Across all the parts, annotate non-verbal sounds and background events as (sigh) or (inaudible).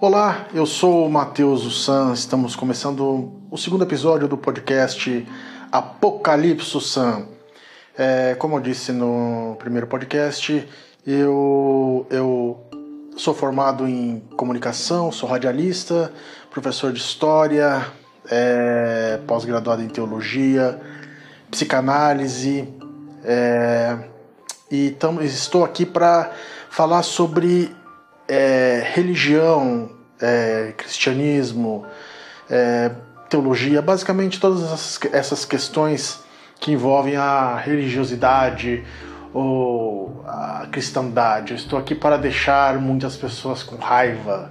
Olá, eu sou o Matheus Ussan, estamos começando o segundo episódio do podcast Apocalipse Sam. É, como eu disse no primeiro podcast, eu, eu sou formado em comunicação, sou radialista, professor de história, é, pós-graduado em teologia, psicanálise, é, e estou aqui para falar sobre é, religião, é, cristianismo, é, teologia, basicamente todas essas, essas questões que envolvem a religiosidade ou a cristandade. Eu estou aqui para deixar muitas pessoas com raiva,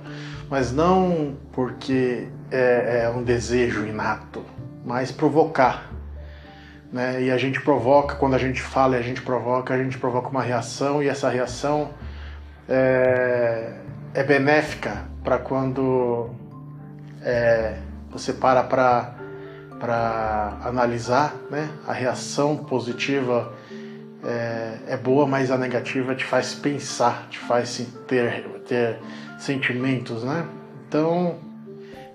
mas não porque é, é um desejo inato, mas provocar. Né? E a gente provoca, quando a gente fala e a gente provoca, a gente provoca uma reação e essa reação é, é benéfica para quando é, você para para analisar, né? A reação positiva é, é, boa, mas a negativa te faz pensar, te faz ter, ter sentimentos, né? Então,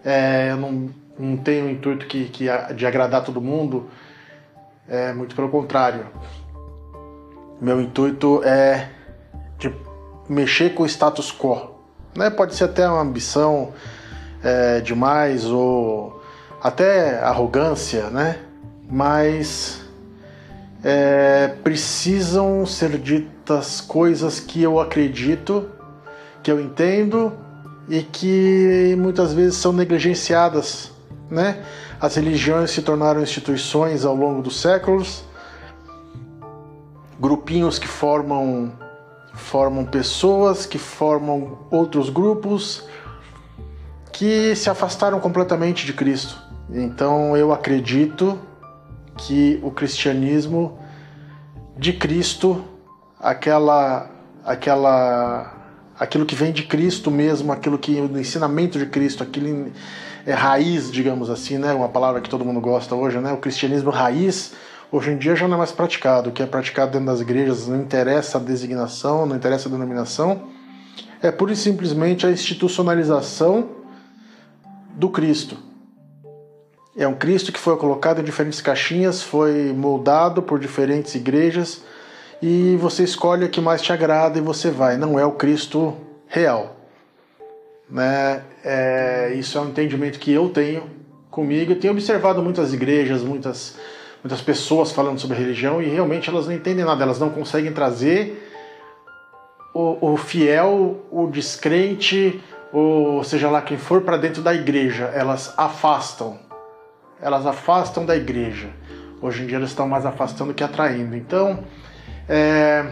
é, eu não, não tenho o intuito que, que, de agradar todo mundo, é, muito pelo contrário. Meu intuito é mexer com o status quo. Né? Pode ser até uma ambição é, demais ou até arrogância, né? Mas é, precisam ser ditas coisas que eu acredito, que eu entendo e que muitas vezes são negligenciadas, né? As religiões se tornaram instituições ao longo dos séculos, grupinhos que formam formam pessoas, que formam outros grupos que se afastaram completamente de Cristo. Então eu acredito que o cristianismo de Cristo, aquela aquela aquilo que vem de Cristo mesmo, aquilo que do ensinamento de Cristo, aquilo é raiz, digamos assim, né? Uma palavra que todo mundo gosta hoje, né? O cristianismo raiz hoje em dia já não é mais praticado. O que é praticado dentro das igrejas não interessa a designação, não interessa a denominação. É pura e simplesmente a institucionalização do Cristo. É um Cristo que foi colocado em diferentes caixinhas, foi moldado por diferentes igrejas e você escolhe a que mais te agrada e você vai. Não é o Cristo real. Né? É, isso é um entendimento que eu tenho comigo. Eu tenho observado muitas igrejas, muitas muitas pessoas falando sobre religião e realmente elas não entendem nada, elas não conseguem trazer o, o fiel, o descrente, ou seja lá quem for para dentro da igreja, elas afastam. Elas afastam da igreja. Hoje em dia elas estão mais afastando que atraindo. Então, é,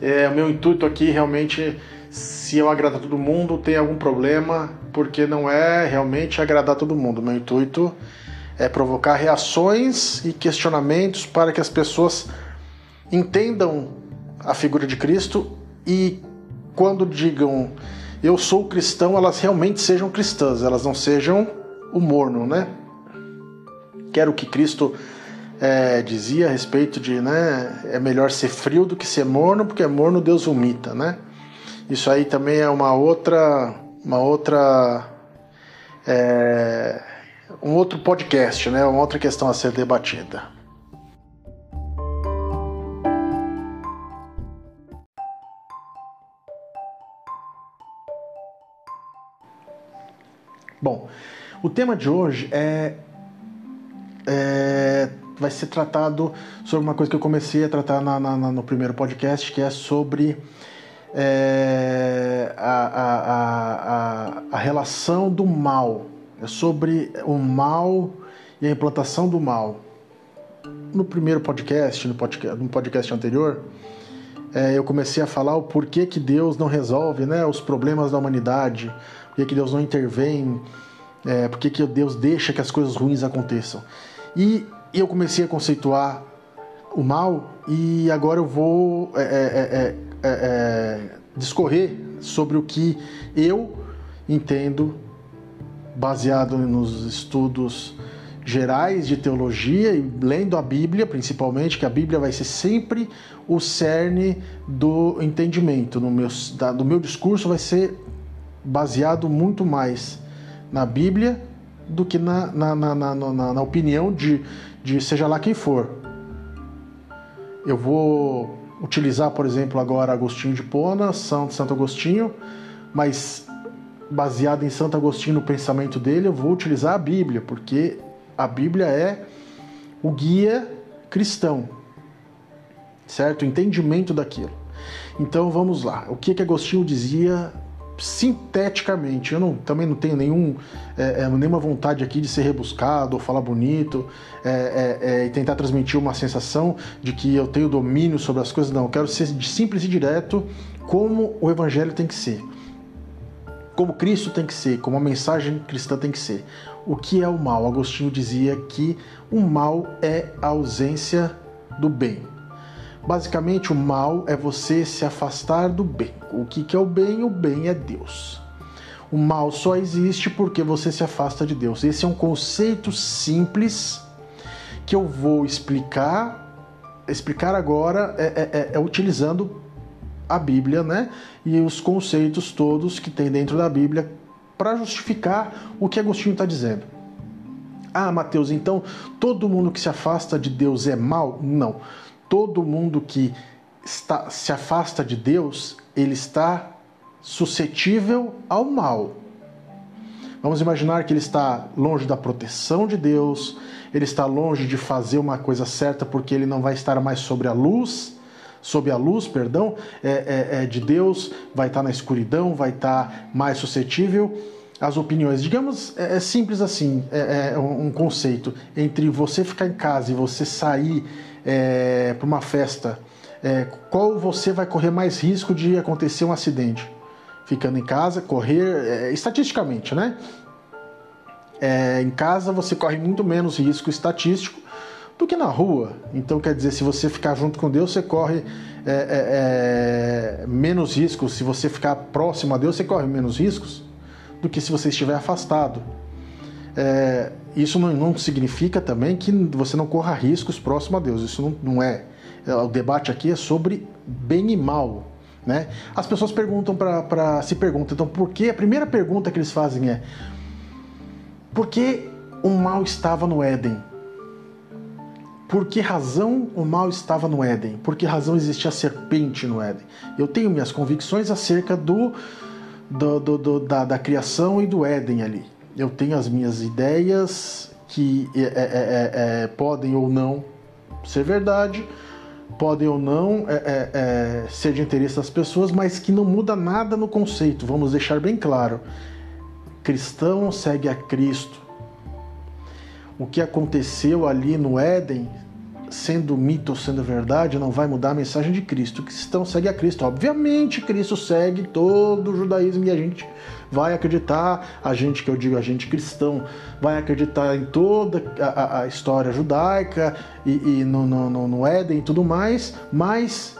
é, o meu intuito aqui realmente, se eu agradar todo mundo, tem algum problema, porque não é realmente agradar todo mundo. O meu intuito é provocar reações e questionamentos para que as pessoas entendam a figura de Cristo e quando digam eu sou cristão, elas realmente sejam cristãs, elas não sejam o morno, né? Quero que Cristo é, dizia a respeito de, né, é melhor ser frio do que ser morno, porque morno Deus vomita, né? Isso aí também é uma outra, uma outra é, um outro podcast, né? Uma outra questão a ser debatida. Bom, o tema de hoje é, é, vai ser tratado sobre uma coisa que eu comecei a tratar na, na, no primeiro podcast, que é sobre é, a, a, a, a relação do mal é sobre o mal e a implantação do mal. No primeiro podcast, no podcast, no podcast anterior, é, eu comecei a falar o porquê que Deus não resolve né, os problemas da humanidade, porquê que Deus não intervém, é, porquê que Deus deixa que as coisas ruins aconteçam. E eu comecei a conceituar o mal e agora eu vou é, é, é, é discorrer sobre o que eu entendo baseado nos estudos gerais de teologia e lendo a Bíblia, principalmente, que a Bíblia vai ser sempre o cerne do entendimento. No meu, da, do meu discurso vai ser baseado muito mais na Bíblia do que na, na, na, na, na, na opinião de, de seja lá quem for. Eu vou utilizar, por exemplo, agora Agostinho de Pona, Santo Santo Agostinho, mas baseado em Santo Agostinho no pensamento dele, eu vou utilizar a Bíblia, porque a Bíblia é o guia cristão, certo? O entendimento daquilo. Então vamos lá. O que que Agostinho dizia sinteticamente? Eu não, também não tenho nenhum, é, é, nenhuma vontade aqui de ser rebuscado ou falar bonito é, é, é, e tentar transmitir uma sensação de que eu tenho domínio sobre as coisas. Não, eu quero ser simples e direto como o Evangelho tem que ser como Cristo tem que ser, como a mensagem cristã tem que ser. O que é o mal? Agostinho dizia que o mal é a ausência do bem. Basicamente, o mal é você se afastar do bem. O que é o bem? O bem é Deus. O mal só existe porque você se afasta de Deus. Esse é um conceito simples que eu vou explicar explicar agora é, é, é, é utilizando a Bíblia, né? E os conceitos todos que tem dentro da Bíblia para justificar o que Agostinho está dizendo. Ah, Mateus, então todo mundo que se afasta de Deus é mal? Não. Todo mundo que está, se afasta de Deus, ele está suscetível ao mal. Vamos imaginar que ele está longe da proteção de Deus, ele está longe de fazer uma coisa certa porque ele não vai estar mais sobre a luz sob a luz, perdão, é, é, é de Deus, vai estar na escuridão, vai estar mais suscetível às opiniões. Digamos, é, é simples assim, é, é um conceito entre você ficar em casa e você sair é, para uma festa. qual você vai correr mais risco de acontecer um acidente? Ficando em casa, correr, estatisticamente, né? em casa você corre muito menos risco estatístico do que na rua. Então, quer dizer, se você ficar junto com Deus, você corre é, é, é, menos riscos. Se você ficar próximo a Deus, você corre menos riscos do que se você estiver afastado. É, isso não, não, significa também que você não corra riscos próximo a Deus. Isso não, não é. é o debate aqui é sobre bem e mal. Né? As pessoas perguntam para se perguntam, então por que? A primeira pergunta que eles fazem é: por que o mal estava no Éden? Por que razão o mal estava no Éden? Por que razão existia a serpente no Éden? Eu tenho minhas convicções acerca do, do, do, do da, da, criação e do Éden ali. Eu tenho as minhas ideias que é, é, é, é podem ou não ser verdade, podem ou não é, é, ser de interesse das pessoas, mas que não muda nada no conceito. Vamos deixar bem claro: cristão segue a Cristo. O que aconteceu ali no Éden sendo mito ou sendo verdade, não vai mudar a mensagem de Cristo. O cristão segue a Cristo. Obviamente, Cristo segue todo o judaísmo e a gente vai acreditar, a gente que eu digo, a gente cristão, vai acreditar em toda a, a história judaica e, e no, no, no, Éden e tudo mais, mas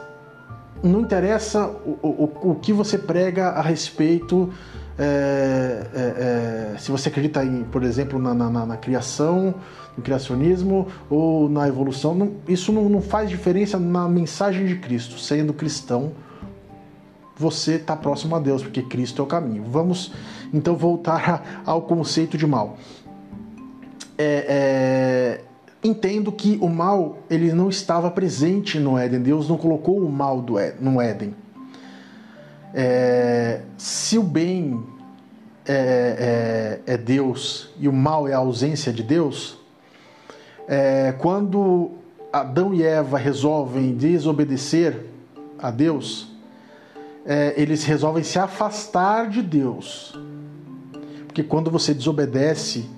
não interessa o, o, o que você prega a respeito. É, é, é, se você acredita em, por exemplo, na, na, na criação no criacionismo ou na evolução. Não, isso não, não faz diferença na mensagem de Cristo. Sendo cristão, você está próximo a Deus, porque Cristo é o caminho. Vamos então voltar (laughs) ao conceito de mal. É, é, entendo que o mal ele não estava presente no Éden. Deus não colocou o mal do, no Éden. É, se o bem é, é, é, Deus e o mal é a ausência de Deus, é, quando Adão e Eva resolvem desobedecer a Deus, é, eles resolvem se afastar de Deus. Porque quando você desobedece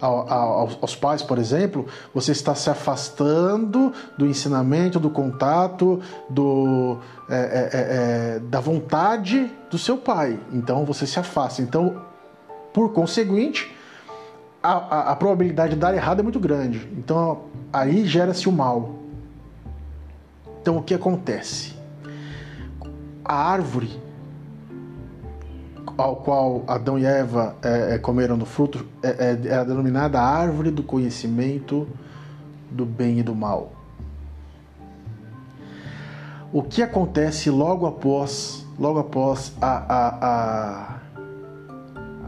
aos pais, por exemplo, você está se afastando do ensinamento, do contato, do, é, é, é, é da vontade do seu pai. Então você se afasta. Então, por conseguinte, a, a, a probabilidade de dar errado é muito grande. Então aí gera-se o mal. Então o que acontece? A árvore ao qual Adão e Eva é, é, comeram do fruto é, é, é denominada a árvore do conhecimento do bem e do mal. O que acontece logo após, logo após a, a, a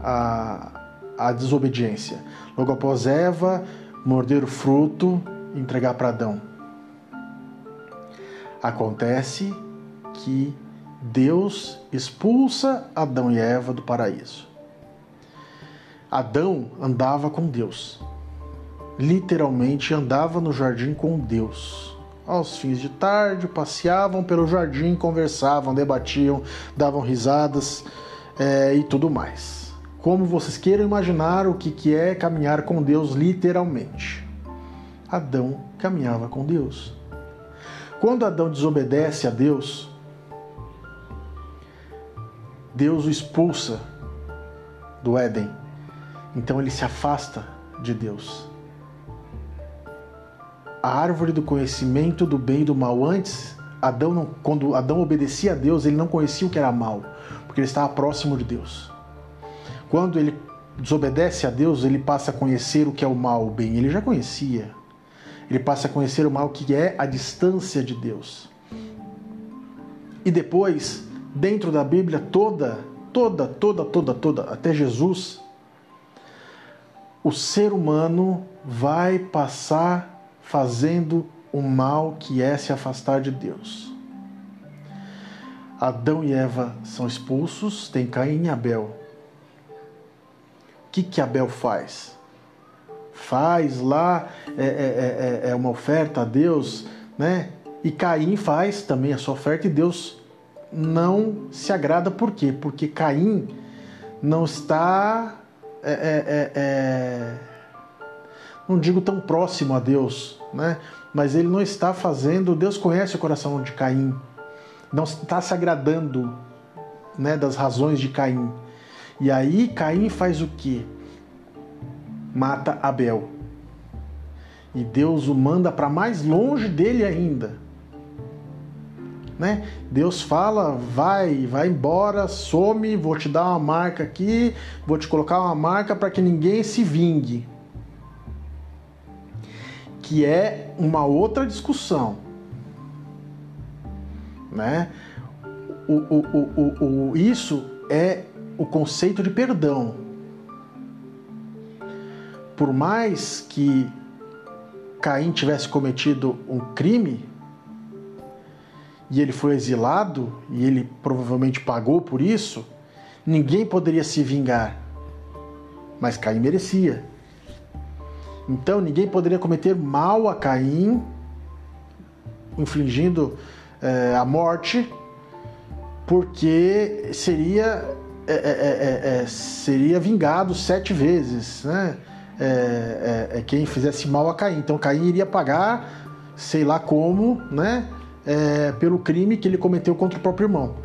a, a desobediência. Logo após Eva morder o fruto e entregar para Adão. Acontece que Deus expulsa Adão e Eva do paraíso. Adão andava com Deus. Literalmente andava no jardim com Deus. Aos fins de tarde, passeavam pelo jardim, conversavam, debatiam, davam risadas é, e tudo mais. Como vocês queiram imaginar o que, que é caminhar com Deus literalmente. Adão caminhava com Deus. Quando Adão desobedece a Deus, Deus o expulsa do Éden. Então ele se afasta de Deus. A árvore do conhecimento do bem e do mal antes, Adão não, quando Adão obedecia a Deus, ele não conhecia o que era mal, porque ele estava próximo de Deus. Quando ele desobedece a Deus, ele passa a conhecer o que é o mal, o bem. Ele já conhecia. Ele passa a conhecer o mal que é a distância de Deus. E depois, dentro da Bíblia toda, toda, toda, toda, toda, até Jesus, o ser humano vai passar fazendo o mal que é se afastar de Deus. Adão e Eva são expulsos, tem Caim e Abel. Que, que Abel faz? Faz lá é, é, é, é uma oferta a Deus, né? E Caim faz também a sua oferta e Deus não se agrada por quê? Porque Caim não está, é, é, é, é, não digo tão próximo a Deus, né? mas ele não está fazendo, Deus conhece o coração de Caim, não está se agradando né, das razões de Caim. E aí Caim faz o que? Mata Abel. E Deus o manda para mais longe dele ainda né? Deus fala, vai, vai embora, some, vou te dar uma marca aqui, vou te colocar uma marca para que ninguém se vingue. Que é uma outra discussão, né? O, o, o, o, isso é o conceito de perdão. Por mais que Caim tivesse cometido um crime, e ele foi exilado e ele provavelmente pagou por isso, ninguém poderia se vingar. Mas Caim merecia. Então ninguém poderia cometer mal a Caim, infligindo é, a morte, porque seria é, é, seria vingado sete vezes, né? É, quem fizesse mal a Caim. Então Caim iria pagar, sei lá como, né? é, pelo crime que ele cometeu contra o próprio irmão.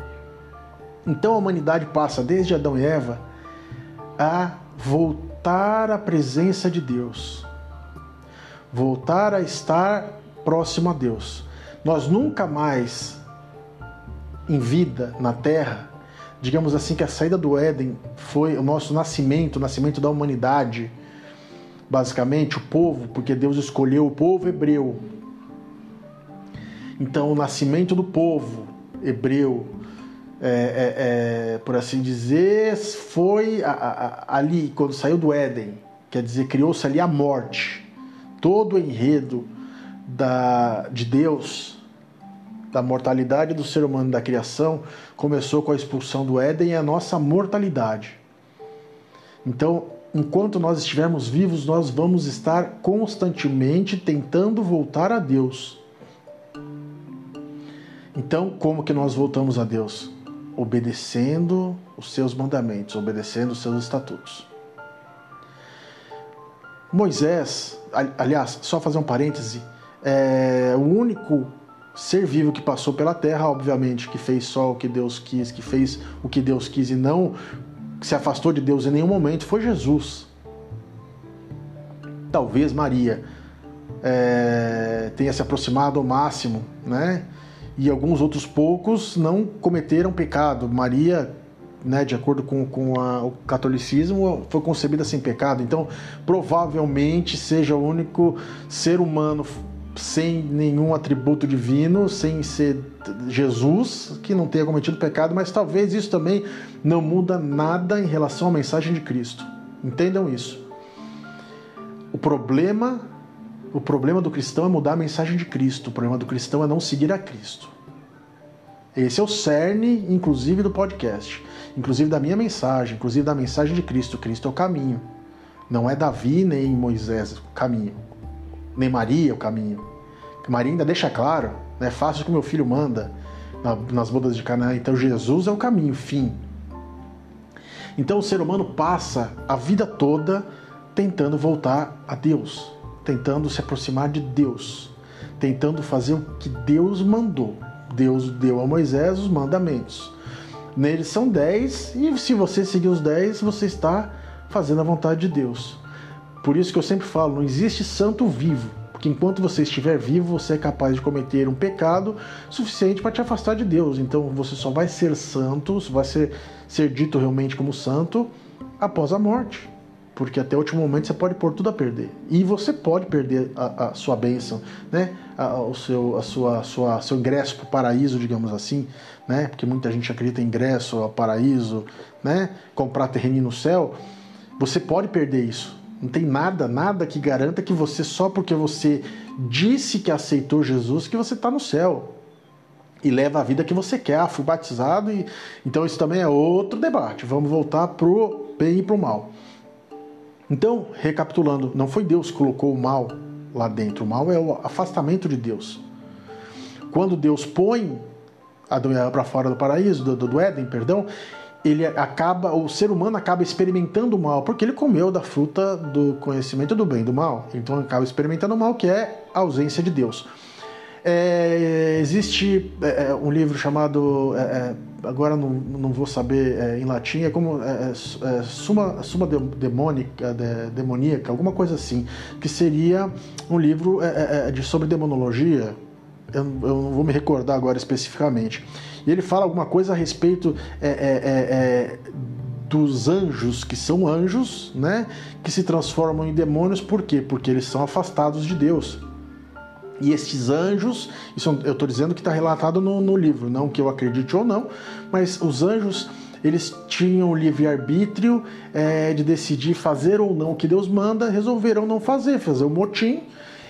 Então a humanidade passa desde Adão e Eva a voltar à presença de Deus, voltar a estar próximo a Deus. Nós nunca mais, em vida na Terra, digamos assim que a saída do Éden foi o nosso nascimento, o nascimento da humanidade, basicamente o povo, porque Deus escolheu o povo hebreu então, o nascimento do povo hebreu, é, é, é, por assim dizer, foi a, a, ali, quando saiu do Éden, quer dizer, criou-se ali a morte. Todo o enredo da, de Deus, da mortalidade do ser humano, da criação, começou com a expulsão do Éden e a nossa mortalidade. Então, enquanto nós estivermos vivos, nós vamos estar constantemente tentando voltar a Deus então, como que nós voltamos a Deus? Obedecendo os seus mandamentos, obedecendo os seus estatutos. Moisés, aliás, só fazer um parêntese, é o único ser vivo que passou pela terra, obviamente, que fez só o que Deus quis, que fez o que Deus quis e não se afastou de Deus em nenhum momento, foi Jesus. Talvez Maria é, tenha se aproximado ao máximo, né? e alguns outros poucos não cometeram pecado. Maria, né, de acordo com, com a, o catolicismo, foi concebida sem pecado. Então, provavelmente seja o único ser humano sem nenhum atributo divino, sem ser Jesus, que não tenha cometido pecado, mas talvez isso também não muda nada em relação à mensagem de Cristo. Entendam isso. O problema, o problema do cristão é mudar a mensagem de Cristo. O problema do cristão é não seguir a Cristo. Esse é o cerne, inclusive, do podcast, inclusive da minha mensagem, inclusive da mensagem de Cristo. Cristo é o caminho. Não é Davi nem Moisés o caminho, nem Maria o caminho. Maria ainda deixa claro, né? Faça o que meu filho manda nas bodas de Canaã. Então Jesus é o caminho, fim. Então o ser humano passa a vida toda tentando voltar a Deus, tentando se aproximar de Deus, tentando fazer o que Deus mandou. Deus deu a Moisés os mandamentos. Neles são dez, e se você seguir os dez, você está fazendo a vontade de Deus. Por isso que eu sempre falo: não existe santo vivo, porque enquanto você estiver vivo, você é capaz de cometer um pecado suficiente para te afastar de Deus. Então você só vai ser santo, vai ser, ser dito realmente como santo após a morte porque até o último momento você pode pôr tudo a perder. E você pode perder a, a sua bênção, né? A, o seu, a sua, a sua, seu ingresso para o paraíso, digamos assim, né? Porque muita gente acredita em ingresso ao paraíso, né? Comprar terreno no céu. Você pode perder isso. Não tem nada, nada que garanta que você, só porque você disse que aceitou Jesus, que você está no céu. E leva a vida que você quer. Ah, fui batizado e. Então isso também é outro debate. Vamos voltar pro bem e pro mal. Então, recapitulando, não foi Deus que colocou o mal lá dentro. O mal é o afastamento de Deus. Quando Deus põe Adão e Eva para fora do paraíso, do, do Éden, perdão, ele acaba, o ser humano acaba experimentando o mal, porque ele comeu da fruta do conhecimento do bem e do mal. Então acaba experimentando o mal, que é a ausência de Deus. É, existe é, é um livro chamado, é, é, agora não, não vou saber é, em latim, é como Suma, Suma Demônica, de, Demoníaca, alguma coisa assim, que seria um livro de, sobre demonologia. Eu, não vou me recordar agora especificamente. E ele fala alguma coisa a respeito dos anjos, que são anjos, né, que se transformam em demônios, por quê? Porque eles são afastados de Deus. E estes anjos, isso eu estou dizendo que está relatado no, no livro, não que eu acredite ou não, mas os anjos eles tinham livre-arbítrio é, de decidir fazer ou não o que Deus manda, resolveram não fazer, fazer o motim,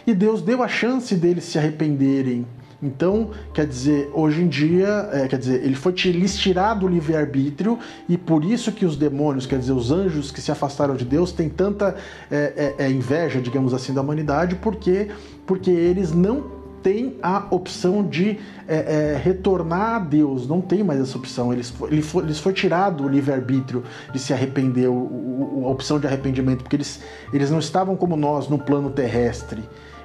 e Deus deu a chance deles se arrependerem. Então, quer dizer, hoje em dia, é, quer dizer, ele foi lhes tirado o livre-arbítrio e por isso que os demônios, quer dizer, os anjos que se afastaram de Deus, têm tanta é, é, é inveja, digamos assim, da humanidade, porque, porque eles não têm a opção de é, é, retornar a Deus, não tem mais essa opção. Eles foi, eles foi tirado o livre-arbítrio de se arrepender, o, o, a opção de arrependimento, porque eles, eles não estavam como nós no plano terrestre.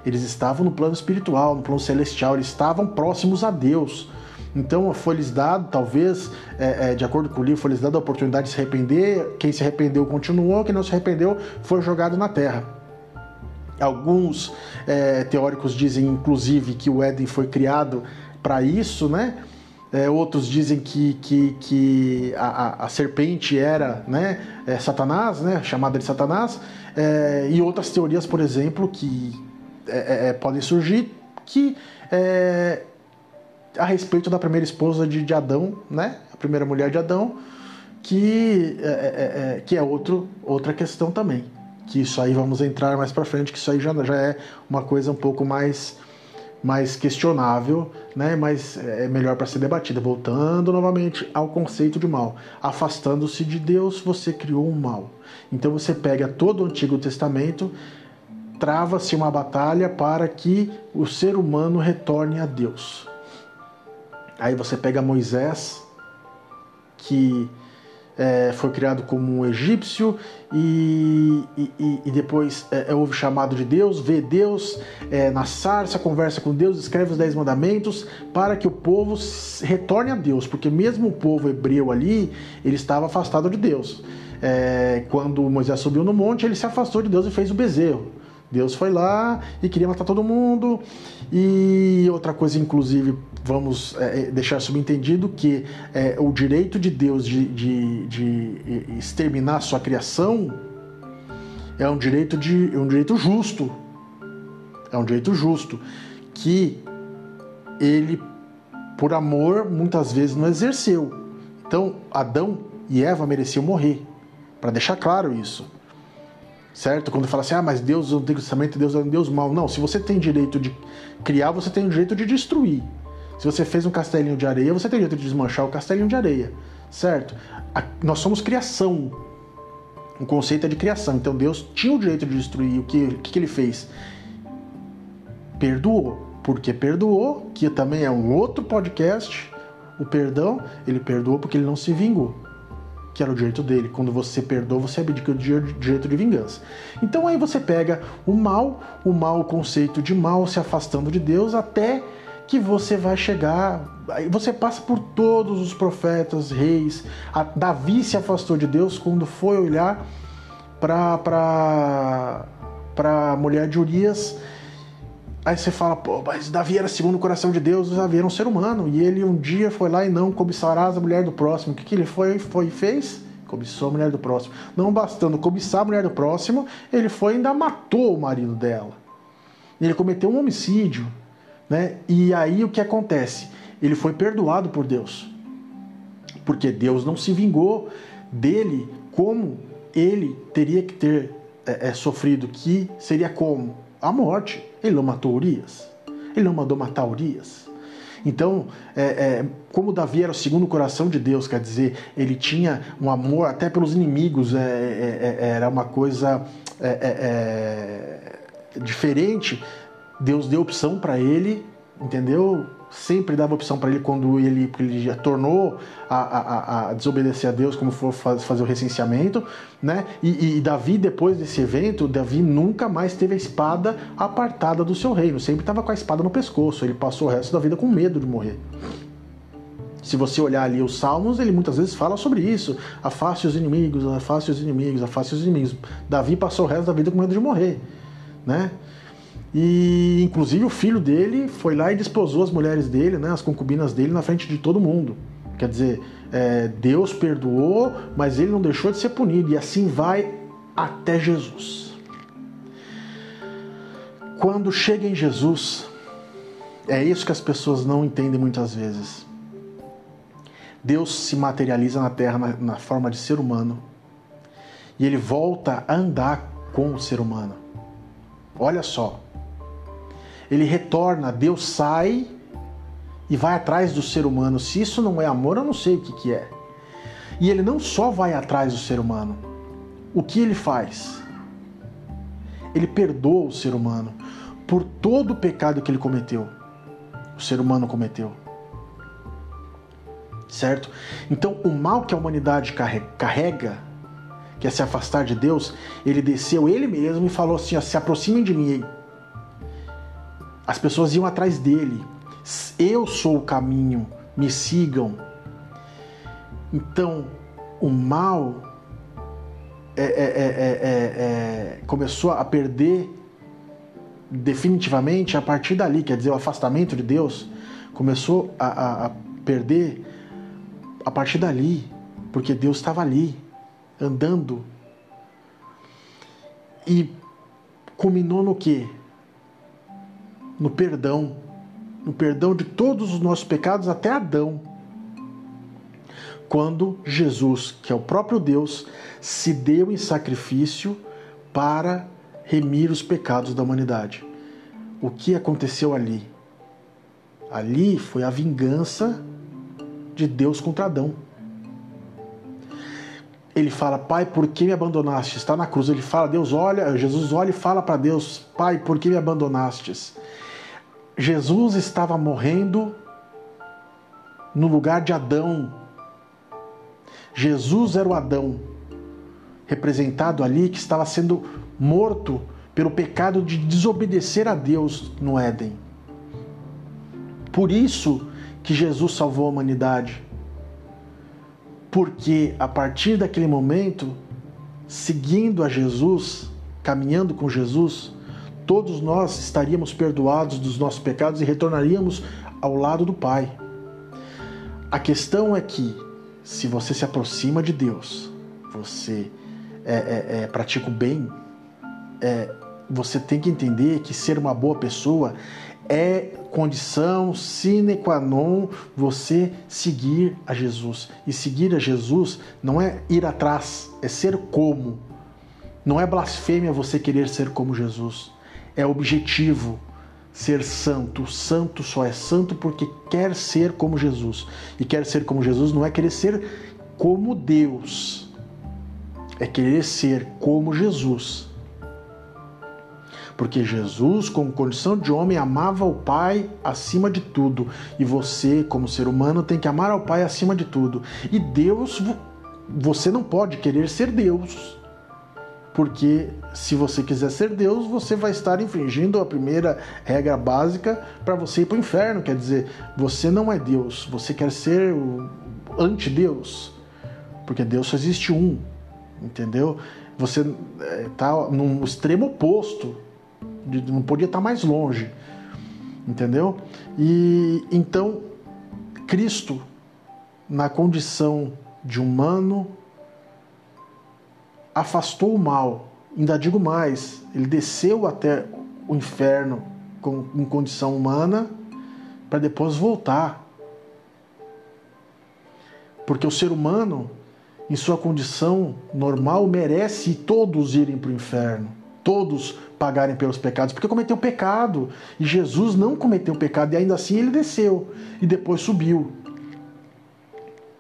Eles estavam no plano espiritual, no plano celestial, eles estavam próximos a Deus. Então foi-lhes dado, talvez, é, é, de acordo com o livro, foi-lhes dada a oportunidade de se arrepender. Quem se arrependeu continuou, quem não se arrependeu foi jogado na terra. Alguns é, teóricos dizem, inclusive, que o Éden foi criado para isso, né? É, outros dizem que, que, que a, a, a serpente era né, é, Satanás, né, chamada de Satanás, é, e outras teorias, por exemplo, que é, é, é, podem surgir que é, a respeito da primeira esposa de, de, Adão, né? A primeira mulher de Adão, que é, é, que é outro, outra questão também. Que isso aí vamos entrar mais para frente, que isso aí já, já é uma coisa um pouco mais mais questionável, né? Mas é melhor para ser debatida. Voltando novamente ao conceito de mal, afastando-se de Deus, você criou um mal. Então você pega todo o Antigo Testamento trava-se uma batalha para que o ser humano retorne a Deus. Aí você pega Moisés, que é, foi criado como um egípcio e, e, e depois é, é, ouve chamado de Deus, vê Deus é, na sarça, conversa com Deus, escreve os Dez Mandamentos para que o povo retorne a Deus, porque mesmo o povo hebreu ali, ele estava afastado de Deus. É, quando Moisés subiu no monte, ele se afastou de Deus e fez o bezerro. Deus foi lá e queria matar todo mundo. E outra coisa, inclusive, vamos é, é, deixar subentendido que é, o direito de Deus de, de, de, exterminar a sua criação é um direito, de, é um direito justo. É um direito justo. que ele, por amor, muitas vezes não exerceu. Então, Adão e Eva mereciam morrer, para deixar claro isso. Certo? Quando fala assim, ah, mas Deus no Antigo Testamento, Deus é um Deus mau. Não, se você tem direito de criar, você tem o direito de destruir. Se você fez um castelinho de areia, você tem direito de desmanchar o castelinho de areia. Certo? nós somos criação. O conceito é de criação. Então Deus tinha o direito de destruir. O que, o que ele fez? Perdoou. Porque perdoou, que também é um outro podcast. O perdão, ele perdoou porque ele não se vingou. Que era o direito dele. Quando você perdoa, você abdica do direito de vingança. Então aí você pega o mal, o mal, o conceito de mal, se afastando de Deus, até que você vai chegar. Você passa por todos os profetas, reis. A Davi se afastou de Deus quando foi olhar para a mulher de Urias. Aí você fala, pô, mas Davi era segundo o coração de Deus, Davi era um ser humano. E ele um dia foi lá e não cobiçarás a mulher do próximo. O que, que ele foi, foi e fez? Cobiçou a mulher do próximo. Não bastando cobiçar a mulher do próximo, ele foi e ainda matou o marido dela. Ele cometeu um homicídio. Né? E aí o que acontece? Ele foi perdoado por Deus. Porque Deus não se vingou dele como ele teria que ter é, é, sofrido, que seria como? A morte. Ele não matou Urias. Ele não mandou matar Urias. Então, é, é, como Davi era o segundo coração de Deus, quer dizer, ele tinha um amor até pelos inimigos, é, é, é era uma coisa diferente. Deus deu opção para ele, entendeu? Sempre dava opção para ele quando ele, ele já tornou a, a, a, desobedecer a Deus, como for fazer o recenseamento, né? E, e, Davi, depois desse evento, Davi nunca mais teve a espada apartada do seu reino, sempre estava com a espada no pescoço. Ele passou o resto da vida com medo de morrer. Se você olhar ali os Salmos, ele muitas vezes fala sobre isso. Afaste os inimigos, afaste os inimigos, afaste os inimigos. Davi passou o resto da vida com medo de morrer, né? E inclusive o filho dele foi lá e desposou as mulheres dele, né, as concubinas dele, na frente de todo mundo. Quer dizer, é, Deus perdoou, mas ele não deixou de ser punido. E assim vai até Jesus. Quando chega em Jesus, é isso que as pessoas não entendem muitas vezes. Deus se materializa na terra na, na forma de ser humano e ele volta a andar com o ser humano. Olha só, ele retorna, Deus sai e vai atrás do ser humano. Se isso não é amor, eu não sei o que, que é. E ele não só vai atrás do ser humano, o que ele faz? Ele perdoa o ser humano por todo o pecado que ele cometeu. O ser humano cometeu. Certo? Então, o mal que a humanidade carrega, que é se afastar de Deus, ele desceu ele mesmo e falou assim: ó, se aproximem de mim as pessoas iam atrás dele. Eu sou o caminho, me sigam. Então, o mal é, é, é, começou a perder definitivamente a partir dali, quer dizer, o afastamento de Deus começou a, a, a perder a partir dali, porque Deus estava ali, andando. E culminou no que? No perdão, no perdão de todos os nossos pecados até Adão. Quando Jesus, que é o próprio Deus, se deu em sacrifício para remir os pecados da humanidade. O que aconteceu ali? Ali foi a vingança de Deus contra Adão. Ele fala, Pai, por que me abandonaste? Está na cruz. Ele fala, Deus olha, Jesus olha e fala para Deus, Pai, por que me abandonastes? Jesus estava morrendo no lugar de Adão. Jesus era o Adão, representado ali, que estava sendo morto pelo pecado de desobedecer a Deus no Éden. Por isso que Jesus salvou a humanidade. Porque a partir daquele momento, seguindo a Jesus, caminhando com Jesus, todos nós estaríamos perdoados dos nossos pecados e retornaríamos ao lado do Pai. A questão é que, se você se aproxima de Deus, você é, é, é, pratica o bem, é, você tem que entender que ser uma boa pessoa é condição sine qua non você seguir a Jesus. E seguir a Jesus não é ir atrás, é ser como. Não é blasfêmia você querer ser como Jesus. É objetivo ser santo. Santo só é santo porque quer ser como Jesus. E quer ser como Jesus não é querer ser como Deus. É querer ser como Jesus porque Jesus, como condição de homem, amava o Pai acima de tudo, e você, como ser humano, tem que amar ao Pai acima de tudo. E Deus, você não pode querer ser Deus, porque se você quiser ser Deus, você vai estar infringindo a primeira regra básica para você ir para o inferno. Quer dizer, você não é Deus, você quer ser o anti-Deus, porque Deus só existe um, entendeu? Você está eh, no extremo oposto não podia estar mais longe, entendeu? E então Cristo, na condição de humano, afastou o mal. Ainda digo mais, ele desceu até o inferno com, em condição humana para depois voltar. Porque o ser humano, em sua condição normal, merece todos irem para o inferno todos pagarem pelos pecados, porque cometeu pecado. E Jesus não cometeu pecado, e ainda assim ele desceu e depois subiu.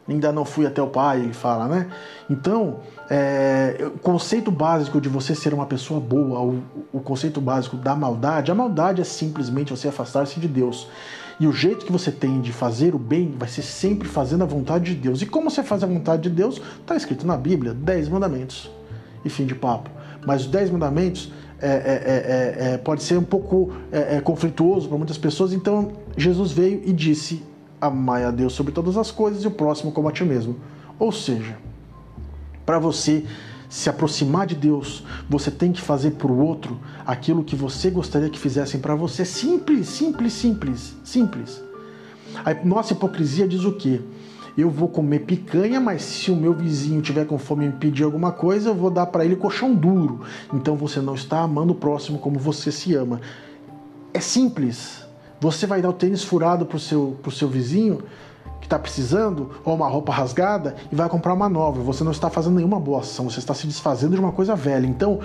Ainda não fui até o Pai, ele fala, né? Então, é, o conceito básico de você ser uma pessoa boa, o, o conceito básico da maldade, a maldade é simplesmente você afastar-se de Deus. E o jeito que você tem de fazer o bem vai ser sempre fazendo a vontade de Deus. E como você faz a vontade de Deus? Está escrito na Bíblia: dez mandamentos. E fim de papo mas os Dez Mandamentos é, é, é, é, é pode ser um pouco é, conflituoso para muitas pessoas, então Jesus veio e disse: Amai a Deus sobre todas as coisas e o próximo como a ti mesmo. Ou seja, para você se aproximar de Deus, você tem que fazer para o outro aquilo que você gostaria que fizessem para você. Simples, simples, simples, simples. A nossa hipocrisia diz o quê? eu vou comer picanha, mas se o meu vizinho tiver com fome e me pedir alguma coisa, eu vou dar para ele colchão duro. Então você não está amando o próximo como você se ama. É simples. Você vai dar o tênis furado pro seu, pro seu vizinho que está precisando, ou uma roupa rasgada, e vai comprar uma nova. Você não está fazendo nenhuma boa ação, você está se desfazendo de uma coisa velha. Então,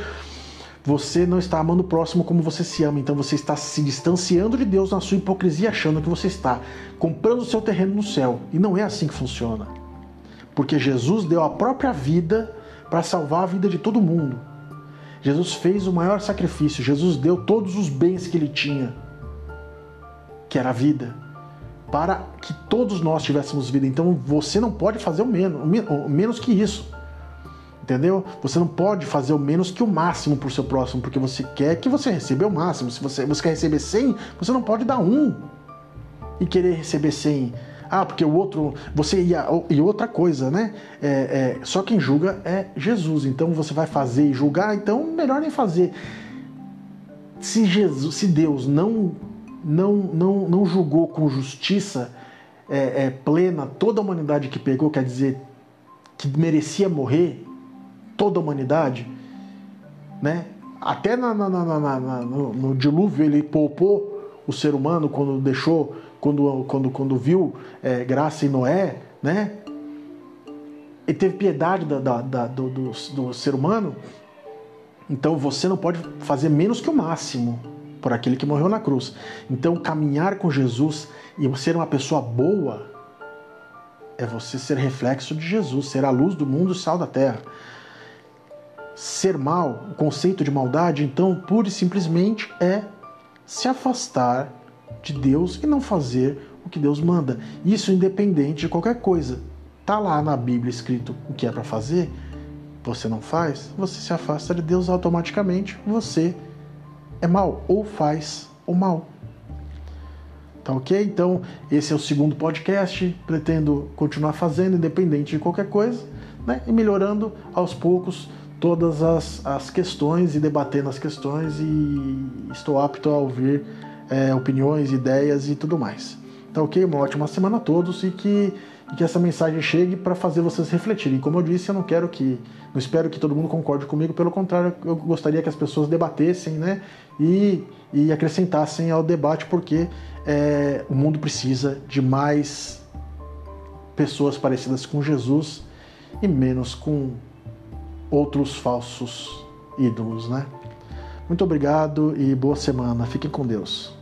você não está amando o próximo como você se ama, então você está se distanciando de Deus na sua hipocrisia, achando que você está comprando o seu terreno no céu. E não é assim que funciona. Porque Jesus deu a própria vida para salvar a vida de todo mundo. Jesus fez o maior sacrifício, Jesus deu todos os bens que ele tinha, que era a vida, para que todos nós tivéssemos vida. Então você não pode fazer o menos, o menos que isso. Entendeu? Você não pode fazer o menos que o máximo para o seu próximo, porque você quer que você receba o máximo. Se você, você quer receber 100, você não pode dar um e querer receber 100. Ah, porque o outro. Você ia. E outra coisa, né? É, é, só quem julga é Jesus. Então você vai fazer e julgar, então melhor nem fazer. Se Jesus, se Deus não não não, não julgou com justiça é, é plena toda a humanidade que pegou, quer dizer que merecia morrer, toda a humanidade, né? Até na, na, na, no, no, dilúvio ele poupou o ser humano quando deixou, quando, quando, quando viu é, graça em Noé, né? Ele teve piedade da, da, da, do, do, do ser humano. Então você não pode fazer menos que o máximo por aquele que morreu na cruz. Então caminhar com Jesus e ser uma pessoa boa é você ser reflexo de Jesus, ser a luz do mundo, sal da terra ser mal, o conceito de maldade, então, pura e simplesmente é se afastar de Deus e não fazer o que Deus manda. Isso independente de qualquer coisa. Tá lá na Bíblia escrito o que é para fazer, você não faz, você se afasta de Deus automaticamente, você é mal ou faz o mal. Tá ok? Então, esse é o segundo podcast. Pretendo continuar fazendo, independente de qualquer coisa, né? E melhorando aos poucos todas as, as questões e debatendo as questões e estou apto a ouvir é, opiniões, ideias e tudo mais. Tá ok? Uma ótima semana a todos e que, que essa mensagem chegue para fazer vocês refletirem. Como eu disse, eu não quero que. Não espero que todo mundo concorde comigo, pelo contrário, eu gostaria que as pessoas debatessem né, e, e acrescentassem ao debate, porque é, o mundo precisa de mais pessoas parecidas com Jesus e menos com outros falsos ídolos, né? Muito obrigado e boa semana. Fiquem com Deus.